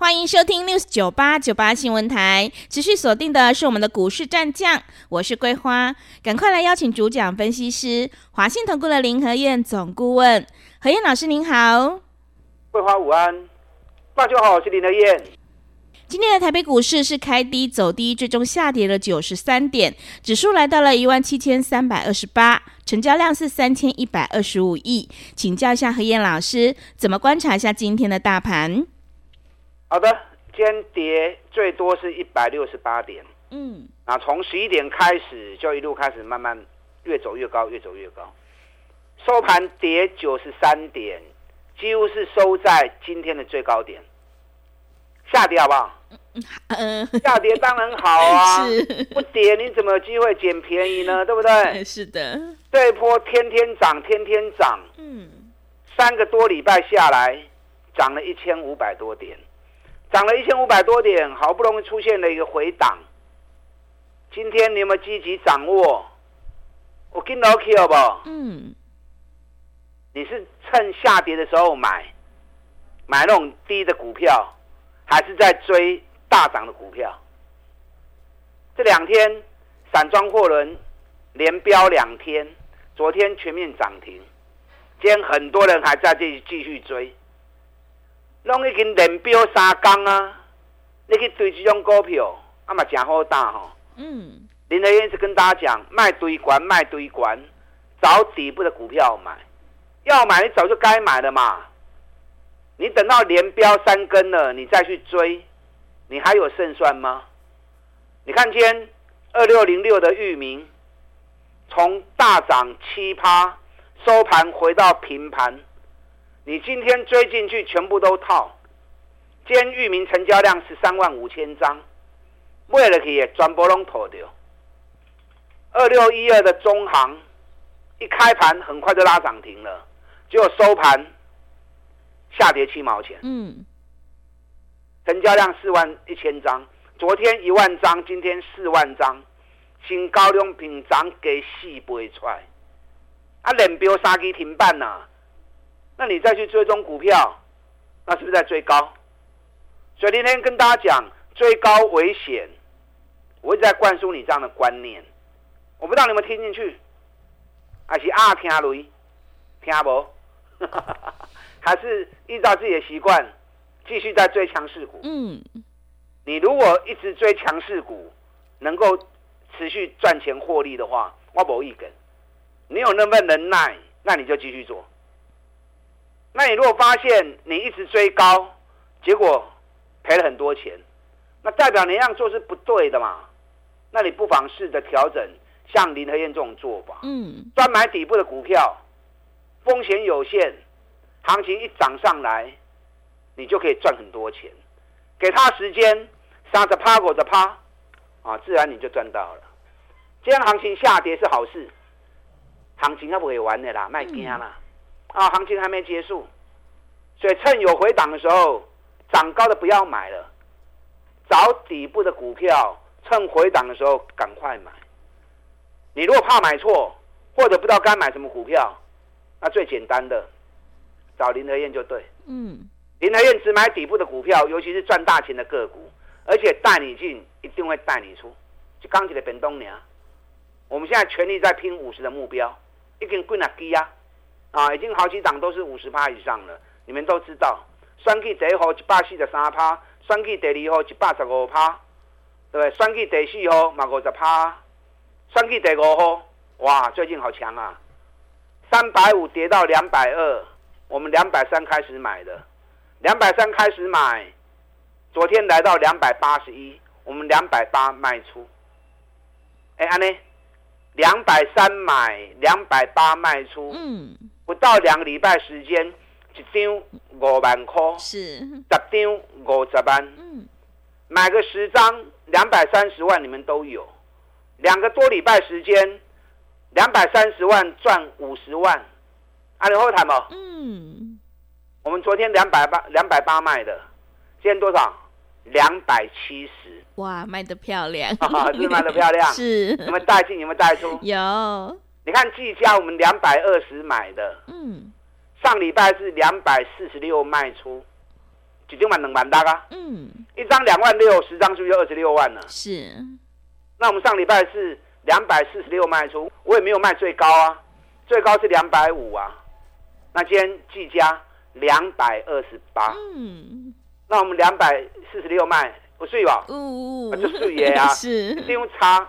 欢迎收听 News 九八九八新闻台，持续锁定的是我们的股市战将，我是桂花，赶快来邀请主讲分析师华信投顾的林和燕总顾问，何燕老师您好，桂花午安。大家好，我是林和燕。今天的台北股市是开低走低，最终下跌了九十三点，指数来到了一万七千三百二十八，成交量是三千一百二十五亿。请教一下何燕老师，怎么观察一下今天的大盘？好的，今天跌最多是一百六十八点，嗯，啊从十一点开始就一路开始慢慢越走越高，越走越高，收盘跌九十三点。几乎是收在今天的最高点，下跌好不好？嗯，下跌当然好啊，是。不跌你怎么有机会捡便宜呢？对不对？是的，这一波天天涨，天天涨，嗯，三个多礼拜下来，涨了一千五百多点，涨了一千五百多点，好不容易出现了一个回档，今天你有没有积极掌握？我跟老 K 好不好？嗯。你是趁下跌的时候买，买那种低的股票，还是在追大涨的股票？这两天散装货轮连飙两天，昨天全面涨停，今天很多人还在这里继续追，拢已经连标三天啊！你去追这种股票，阿嘛真好打哈。嗯，林德燕是跟大家讲，卖堆管，卖堆管，找底部的股票买。要买你早就该买了嘛，你等到连标三根了，你再去追，你还有胜算吗？你看今天二六零六的域名，从大涨七趴，收盘回到平盘，你今天追进去全部都套。今天域名成交量十三万五千张，为了去全部拢套掉。二六一二的中行，一开盘很快就拉涨停了。就收盘下跌七毛钱，嗯，成交量四万一千张，昨天一万张，今天四万张，新高量品涨给四倍出来，啊，连标三支停板呐、啊，那你再去追踪股票，那是不是在追高？所以今天跟大家讲，追高危险，我一直在灌输你这样的观念，我不知道你们听进去，还是啊听雷，听不？还是依照自己的习惯，继续在追强势股。嗯，你如果一直追强势股，能够持续赚钱获利的话，我不一根。你有那份能耐，那你就继续做。那你如果发现你一直追高，结果赔了很多钱，那代表你那样做是不对的嘛？那你不妨试着调整，像林和燕这种做法。嗯，专买底部的股票。风险有限，行情一涨上来，你就可以赚很多钱。给他时间，杀着趴，狗着趴，啊，自然你就赚到了。今天行情下跌是好事，行情要不会玩的啦，卖惊啦，啊，行情还没结束，所以趁有回档的时候，涨高的不要买了，找底部的股票，趁回档的时候赶快买。你如果怕买错，或者不知道该买什么股票。那最简单的，找林和燕就对。嗯，林和燕只买底部的股票，尤其是赚大钱的个股，而且带你进，一定会带你出。就刚起的本东娘，我们现在全力在拼五十的目标，一根棍啊低啊？啊，已经好几档都是五十趴以上了。你们都知道，选举第一号一百四十三趴，选举第二号一百十五趴，对不对？选举第四号嘛五十趴，选举第五号，哇，最近好强啊！三百五跌到两百二，我们两百三开始买的，两百三开始买，昨天来到两百八十一，我们两百八卖出。哎，安妮？两百三买，两百八卖出。嗯，不到两个礼拜时间，一张五万块，是十张五十万。嗯，买个十张，两百三十万，你们都有。两个多礼拜时间，两百三十万赚五十万，阿刘后台吗？嗯，我们昨天两百八两百八卖的，今天多少？两百七十。哇，卖得漂亮，是卖得漂亮？是。有没有带进？你们带出？有。你看技嘉，我们两百二十买的，嗯，上礼拜是两百四十六卖出，几张满两万大啊？嗯，一张两万六，十张是不是就二十六万了？是。那我们上礼拜是两百四十六卖出，我也没有卖最高啊，最高是两百五啊。那今天技嘉两百二十八，嗯，那我们两百四十六卖不睡吧？哦，就碎耶啊，是，利用差。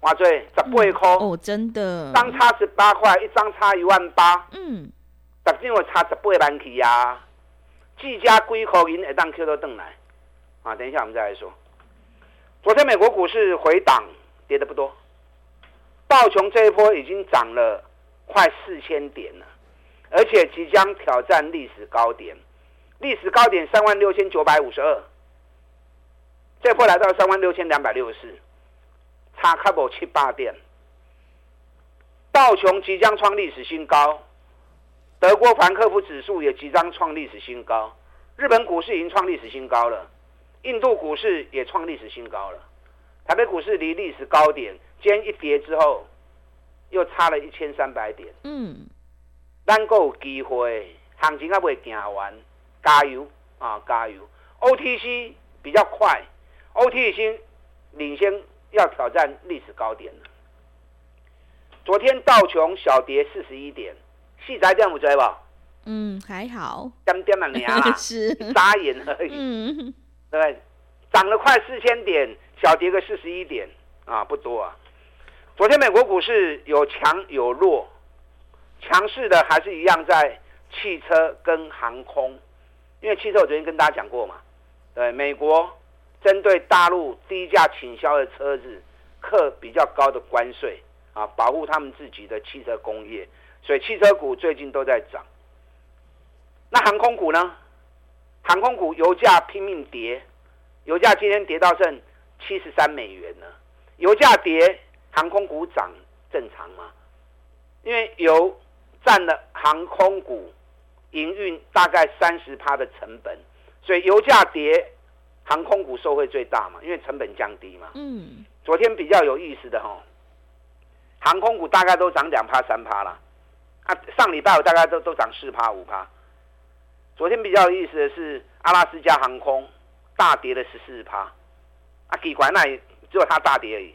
哇，最，十八块。哦，真的，张差十八块，一张差一万八，嗯，十张我差十八万起呀，技嘉几口银一当 Q 都登来，啊，等一下我们再来说。昨天美国股市回档，跌的不多，道琼这一波已经涨了快四千点了，而且即将挑战历史高点，历史高点三万六千九百五十二，这波来到三万六千两百六十四。差差不多七八点，道琼即将创历史新高，德国法兰克福指数也即将创历史新高，日本股市已经创历史新高了，印度股市也创历史新高了，台北股市离历史高点，今天一跌之后，又差了一千三百点。嗯，咱够有机会，行情还未行完，加油啊，加油！OTC 比较快，OTC 领先。要挑战历史高点了。昨天道琼小跌四十一点，细仔点不追吧？嗯，还好。点点嘛，娘啦，是眨眼而已。嗯，对，涨了快四千点，小跌个四十一点啊，不多啊。昨天美国股市有强有弱，强势的还是一样在汽车跟航空，因为汽车我昨天跟大家讲过嘛，对，美国。针对大陆低价倾销的车子，课比较高的关税啊，保护他们自己的汽车工业，所以汽车股最近都在涨。那航空股呢？航空股油价拼命跌，油价今天跌到剩七十三美元呢。油价跌，航空股涨正常吗？因为油占了航空股营运大概三十趴的成本，所以油价跌。航空股受惠最大嘛，因为成本降低嘛。嗯。昨天比较有意思的哈，航空股大概都涨两趴三趴啦。啊，上礼拜我大概都都涨四趴五趴。昨天比较有意思的是阿拉斯加航空大跌了十四趴。啊，奇怪，那也只有它大跌而已。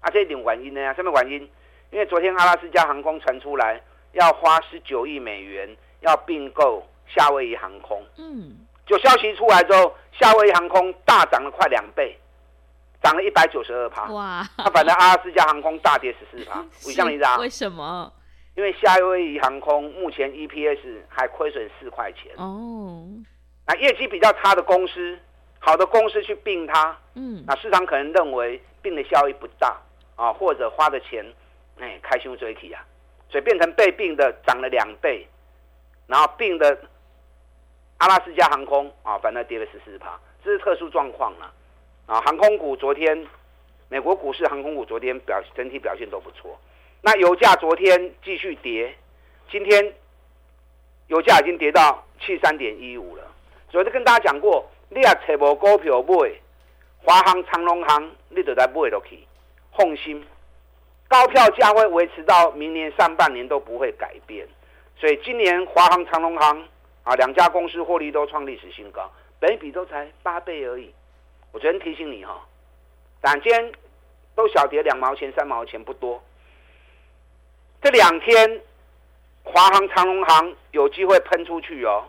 啊，这一点原因呢？什么原因？因为昨天阿拉斯加航空传出来要花十九亿美元要并购夏威夷航空。嗯。就消息出来之后，夏威夷航空大涨了快两倍，涨了一百九十二趴。哇！那反正阿拉斯加航空大跌十四趴，为什么？为什么？因为夏威夷航空目前 EPS 还亏损四块钱。哦。那业绩比较差的公司，好的公司去并它，嗯，那市场可能认为并的效益不大啊，或者花的钱，哎，开胸追起啊，所以变成被并的涨了两倍，然后并的。阿拉斯加航空啊，反正跌了十四趴，这是特殊状况了啊。航空股昨天，美国股市航空股昨天表整体表现都不错。那油价昨天继续跌，今天油价已经跌到七三点一五了。所以跟大家讲过，你也找无股票买，华航、长龙航，你就在买落去，放心，高票价会维持到明年上半年都不会改变。所以今年华航、长龙航。啊，两家公司获利都创历史新高，本比都才八倍而已。我昨天提醒你哈，但今天都小跌两毛钱、三毛钱不多。这两天，华航、长荣航有机会喷出去哦，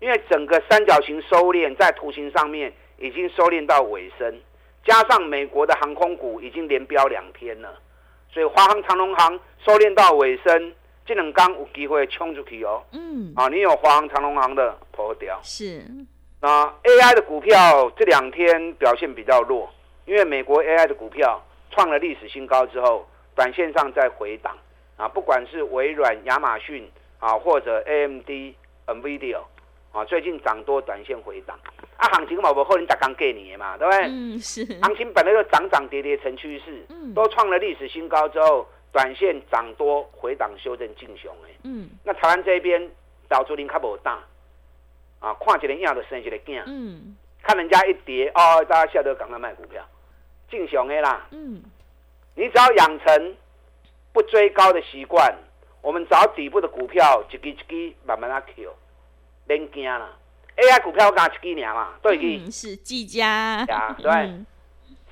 因为整个三角形收敛在图形上面已经收敛到尾声，加上美国的航空股已经连飙两天了，所以华航、长荣航收敛到尾声。这两天有机会冲出去哦。嗯。啊，你有华航、长荣航的破掉。是。那 AI 的股票这两天表现比较弱，因为美国 AI 的股票创了历史新高之后，短线上在回档。啊，不管是微软、亚马逊啊，或者 AMD、NVIDIA 啊，最近涨多，短线回档。啊，行情嘛，不可能才刚给你的嘛，对不对？嗯，是。行情本来就涨涨跌跌成趋势，嗯，都创了历史新高之后。短线涨多回档修正进熊哎。嗯。那台湾这边导出林卡不大啊，看起来样的生一个惊。嗯。看人家一跌哦，大家下得赶快卖股票，进熊的啦。嗯。你只要养成不追高的习惯，我们找底部的股票，一支一支慢慢啊 Q，别惊啦。AI 股票刚一支年嘛，对是技嘉。对。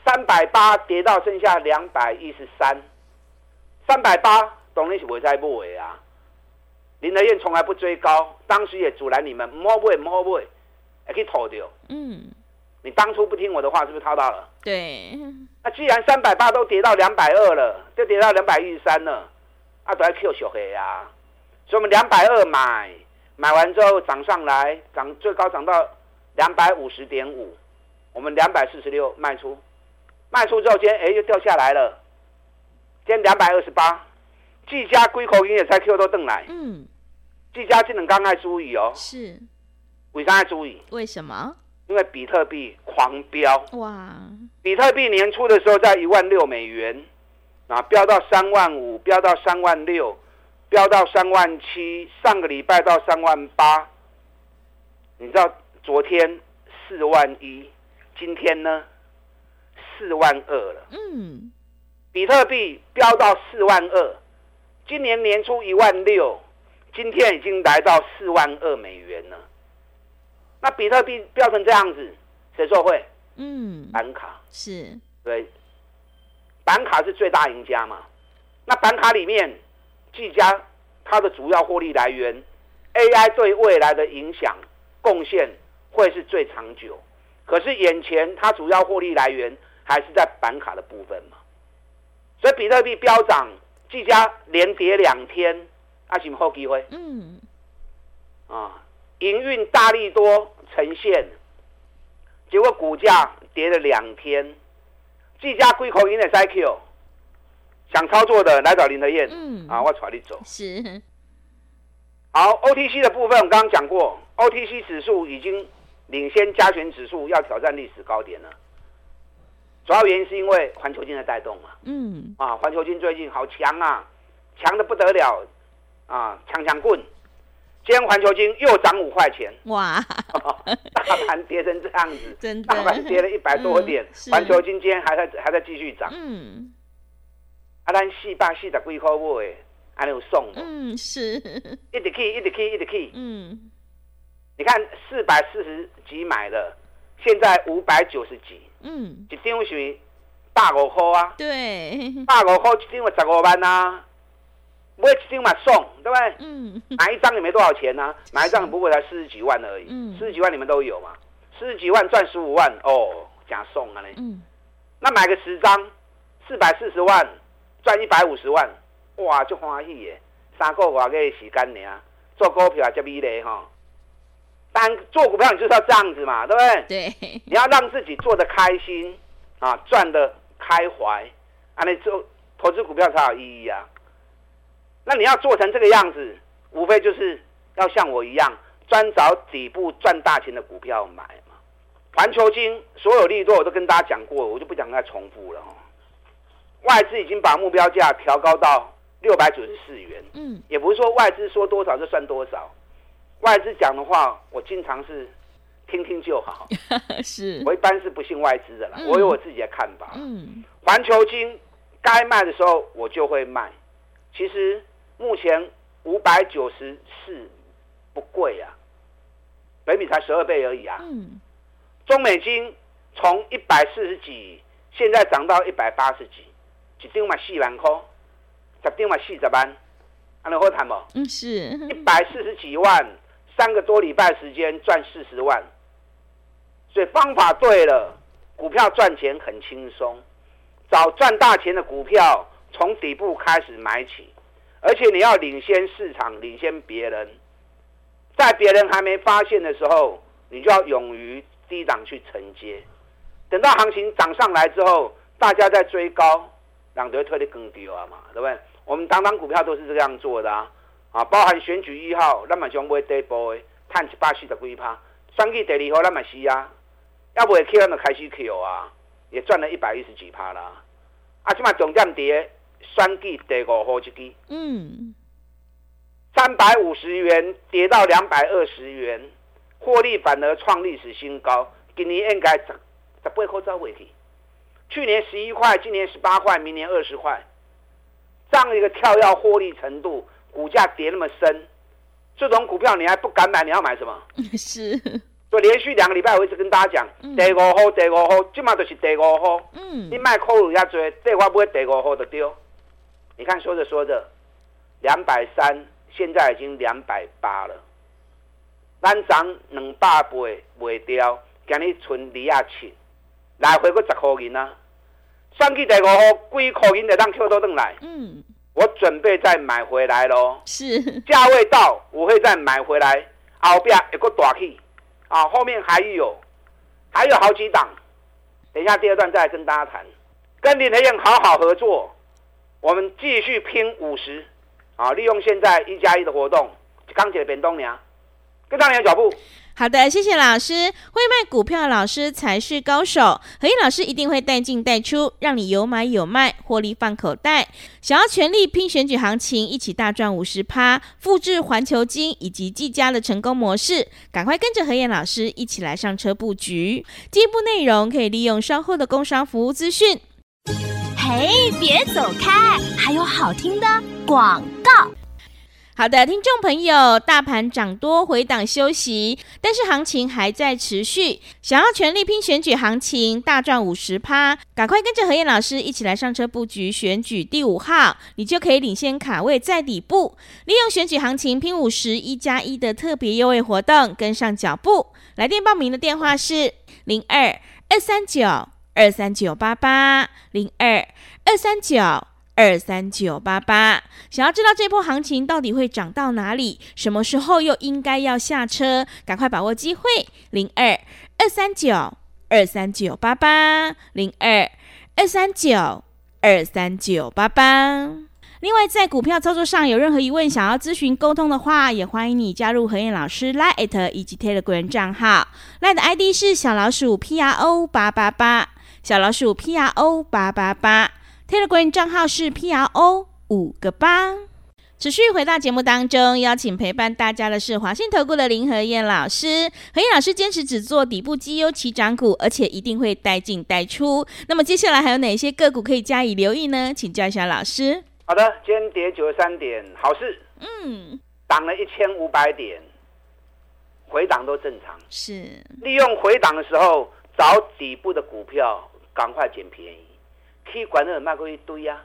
三百八跌到剩下两百一十三，三百八当然是不会再买啊。林德燕从来不追高，当时也阻拦你们，唔好买，唔好买，还可以套掉。嗯。你当初不听我的话，是不是套到了？对。那既然三百八都跌到两百二了，就跌到两百一十三了，啊，都要 Q 小黑啊。所以我们两百二买，买完之后涨上来，涨最高涨到两百五十点五，我们两百四十六卖出，卖出之后今天哎又掉下来了，今天两百二十八，技嘉龟口音也才 Q 都邓来。嗯。技嘉技能刚爱注意哦。是。为啥要注意？为什么？因为比特币狂飙哇！比特币年初的时候在一万六美元，啊，飙到三万五，飙到三万六，飙到三万七，上个礼拜到三万八。你知道昨天四万一，今天呢四万二了。嗯，比特币飙到四万二，今年年初一万六，今天已经来到四万二美元了。那比特币飙成这样子，谁受贿？嗯，板卡是，对，板卡是最大赢家嘛。那板卡里面，技嘉它的主要获利来源，AI 对未来的影响贡献会是最长久。可是眼前它主要获利来源还是在板卡的部分嘛。所以比特币飙涨，技嘉连跌两天，阿什么好机会？嗯，啊。营运大力多呈现，结果股价跌了两天。技嘉归口音的 IQ，想操作的来找林德燕。嗯，啊，我带你走。是。好，OTC 的部分我刚刚讲过，OTC 指数已经领先加权指数要挑战历史高点了。主要原因是因为环球金的带动嘛。嗯。啊，环球金最近好强啊，强的不得了啊，强强棍。今天环球金又涨五块钱，哇！大盘跌成这样子，真的，大盘跌了一百多点，环、嗯、球金今天还在还在继续涨。嗯，啊，咱四百四十几块买，还有送的。嗯，是。一直去，一直去，一直去。嗯，你看四百四十几买的，现在五百九十几。嗯，一张是百五块啊。对，百五块一张十五万啊。买一张嘛送，对不对？嗯，买一张也没多少钱呐、啊，买一张不过才四十几万而已。嗯，四十几万你们都有嘛？四十几万赚十五万哦，假送啊嘞。嗯，那买个十张，四百四十万赚一百五十万，哇，就欢喜耶！三个月的时间呢，做股票也这么累哈。但做股票你就是要这样子嘛，对不对？对，你要让自己做的开心啊，赚的开怀，啊，你做投资股票才有意义啊。那你要做成这个样子，无非就是要像我一样，专找底部赚大钱的股票买嘛。环球金所有利多我都跟大家讲过，我就不讲再重复了哦。外资已经把目标价调高到六百九十四元，嗯，也不是说外资说多少就算多少，外资讲的话我经常是听听就好，是我一般是不信外资的啦，我有我自己的看法。嗯，环球金该卖的时候我就会卖，其实。目前五百九十四不贵啊，北米才十二倍而已啊。嗯，中美金从一百四十几，现在涨到一百八十几，一张嘛四万块，十张嘛四十万，还能好谈不？嗯，是一百四十几万，三个多礼拜时间赚四十万，所以方法对了，股票赚钱很轻松，找赚大钱的股票，从底部开始买起。而且你要领先市场，领先别人，在别人还没发现的时候，你就要勇于低档去承接。等到行情涨上来之后，大家在追高，两队推的更低了嘛，对不对？我们当当股票都是这样做的啊，啊，包含选举一号，那么将会跌波，探一百四十几趴，选举第二号那么是啊，要不会 Q 那么开始 Q 啊，也赚了一百一十几趴啦。啊，起码总降跌。选举第五号一支，嗯，三百五十元跌到两百二十元，获利反而创历史新高。今年应该十十八块走回去，去年十一块，今年十八块，明年二十块，这样一个跳跃获利程度，股价跌那么深，这种股票你还不敢买，你要买什么？是，就连续两个礼拜，我一直跟大家讲，嗯、第五号，第五号，今嘛就是第五号，嗯，你卖扣入遐多，这话不会第五号就丢。你看说着说着，两百三，现在已经两百八了，咱涨两百倍卖掉。今日存二亚七，来回个十块银啊！算计第五号，几块银就当扣到转来。嗯，我准备再买回来喽。是，价位到，我会再买回来。后边有个大气，啊，后面还有，还有好几档。等一下第二段再跟大家谈。跟林和彦好好合作，我们继续拼五十。啊，利用现在一加一的活动，钢铁变东娘，跟上你的脚步。好的，谢谢老师。会卖股票的老师才是高手。何燕老师一定会带进带出，让你有买有卖，获利放口袋。想要全力拼选举行情，一起大赚五十趴，复制环球晶以及技嘉的成功模式，赶快跟着何燕老师一起来上车布局。进一步内容可以利用稍后的工商服务资讯。嘿，别走开，还有好听的广告。好的，听众朋友，大盘涨多回档休息，但是行情还在持续。想要全力拼选举行情，大赚五十趴，赶快跟着何燕老师一起来上车布局选举第五号，你就可以领先卡位在底部，利用选举行情拼五十一加一的特别优惠活动，跟上脚步。来电报名的电话是零二二三九二三九八八零二二三九。二三九八八，想要知道这波行情到底会涨到哪里？什么时候又应该要下车？赶快把握机会！零二二三九二三九八八，零二二三九二三九八八。另外，在股票操作上有任何疑问，想要咨询沟通的话，也欢迎你加入何燕老师 Line 以及 Telegram 账号。Line 的 ID 是小老鼠 P R O 八八八，小老鼠 P R O 八八八。Telegram 账号是 PRO 五个八。持续回到节目当中，邀请陪伴大家的是华信投顾的林和燕老师。和燕老师坚持只做底部绩优起涨股，而且一定会带进带出。那么接下来还有哪些个股可以加以留意呢？请教一下老师。好的，今天跌九十三点，好事。嗯，涨了一千五百点，回档都正常。是，利用回档的时候找底部的股票，赶快捡便宜。K 管的卖过一堆呀、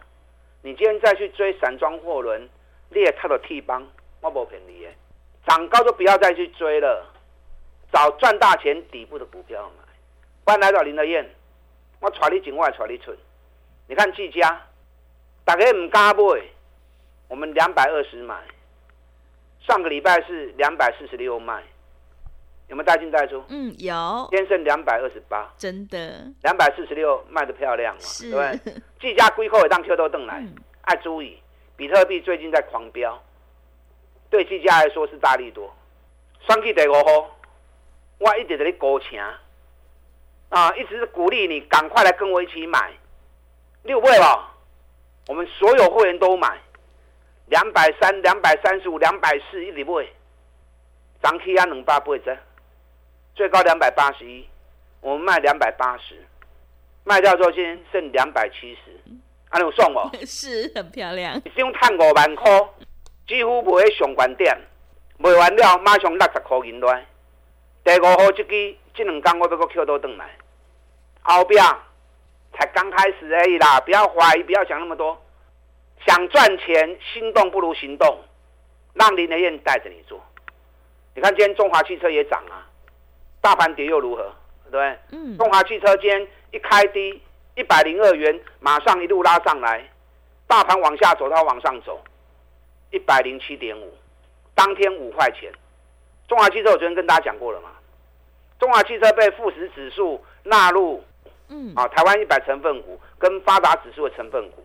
你今天再去追散装货轮，你也套了 T 帮，我不便宜耶。涨高就不要再去追了，找赚大钱底部的股票买。欢来到林和彦，我揣你进，我揣你出。你看技嘉，大家唔敢买，我们两百二十买，上个礼拜是两百四十六卖。有没有带进带出？嗯，有。天剩两百二十八，真的。两百四十六卖的漂亮嘛？是，对不对？技嘉龟壳也当 Q 都登来，爱、嗯、注意，比特币最近在狂飙，对技嘉来说是大力多。双 K 第五号，我一直在你高请啊，一直是鼓励你赶快来跟我一起买。六倍了，我们所有会员都买，两百三、两百三十五、两百四一直买，涨起啊两百八折。最高两百八十一，我们卖两百八十，卖掉之后今天剩两百七十，还有送我，是很漂亮。一张赚五万块，几乎不会上关点，卖完了马上六十块银来。第五号这支这两天我要搁 Q 都转来，后边才刚开始而已啦，不要怀疑，不要想那么多。想赚钱，心动不如行动，让林德燕带着你做。你看今天中华汽车也涨啊。大盘跌又如何？对不对？嗯。中华汽车今天一开低一百零二元，马上一路拉上来。大盘往下走，它往上走，一百零七点五，当天五块钱。中华汽车我昨天跟大家讲过了嘛？中华汽车被富时指数纳入，嗯，啊，台湾一百成分股跟发达指数的成分股，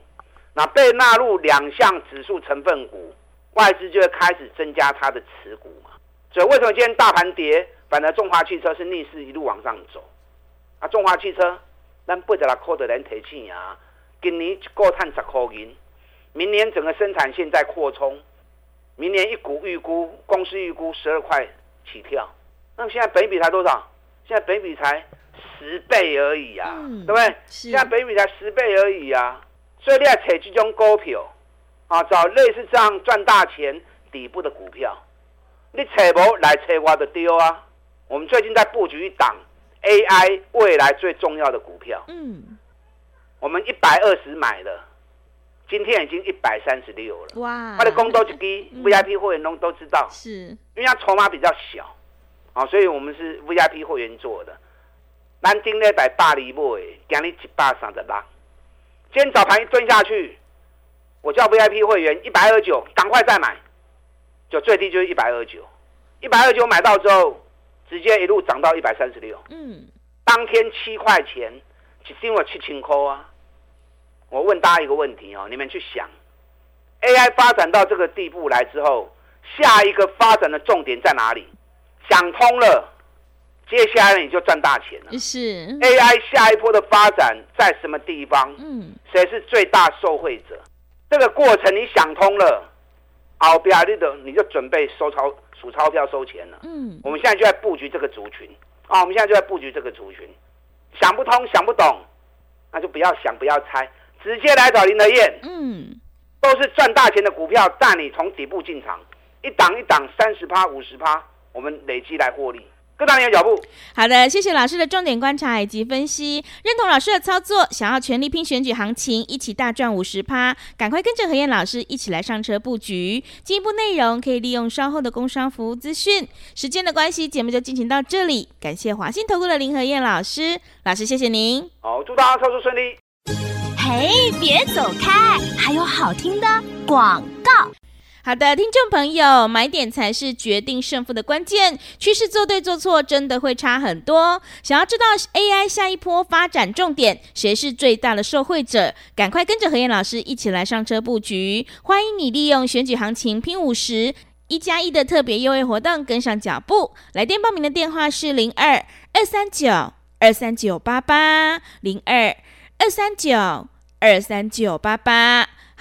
那被纳入两项指数成分股，外资就会开始增加它的持股嘛。所以为什么今天大盘跌？反而中华汽车是逆势一路往上走，啊，中华汽车咱八十六块的人提钱啊，今年一个碳十块银，明年整个生产线在扩充，明年一股预估公司预估十二块起跳，那么现在北比才多少？现在北比才十倍而已啊，嗯、对不对？是。现在北比才十倍而已啊，所以你要扯这种股票啊，找类似这样赚大钱底部的股票，你扯不来扯我的丢啊！我们最近在布局一档 AI 未来最重要的股票，嗯，我们一百二十买的。今天已经一百三十六了，哇！它的公都低，VIP 会员都都知道，是因为它筹码比较小，啊，所以我们是 VIP 会员做的。南京那百八里买，今日一百三十六。今天早盘一蹲下去，我叫 VIP 会员一百二十九，赶快再买，就最低就是一百二十九，一百二十九买到之后，直接一路涨到一百三十六。嗯，当天七块钱，一张我七千块啊。我问大家一个问题哦，你们去想，AI 发展到这个地步来之后，下一个发展的重点在哪里？想通了，接下来你就赚大钱了。是 AI 下一波的发展在什么地方？嗯，谁是最大受惠者？这个过程你想通了，后边你的你就准备收钞数钞票收钱了。嗯，我们现在就在布局这个族群啊，我们现在就在布局这个族群。想不通想不懂，那就不要想，不要猜。直接来找林德燕，嗯，都是赚大钱的股票，带你从底部进场，一档一档三十趴、五十趴，我们累积来获利，跟上你的脚步。好的，谢谢老师的重点观察以及分析，认同老师的操作，想要全力拼选举行情，一起大赚五十趴，赶快跟着何燕老师一起来上车布局。进一步内容可以利用稍后的工商服务资讯。时间的关系，节目就进行到这里，感谢华信投顾的林何燕老师，老师谢谢您。好，祝大家操作顺利。嘿，别走开！还有好听的广告。好的，听众朋友，买点才是决定胜负的关键。趋势做对做错，真的会差很多。想要知道 AI 下一波发展重点，谁是最大的受惠者？赶快跟着何燕老师一起来上车布局。欢迎你利用选举行情拼五十一加一的特别优惠活动，跟上脚步。来电报名的电话是零二二三九二三九八八零二二三九。二三九八八，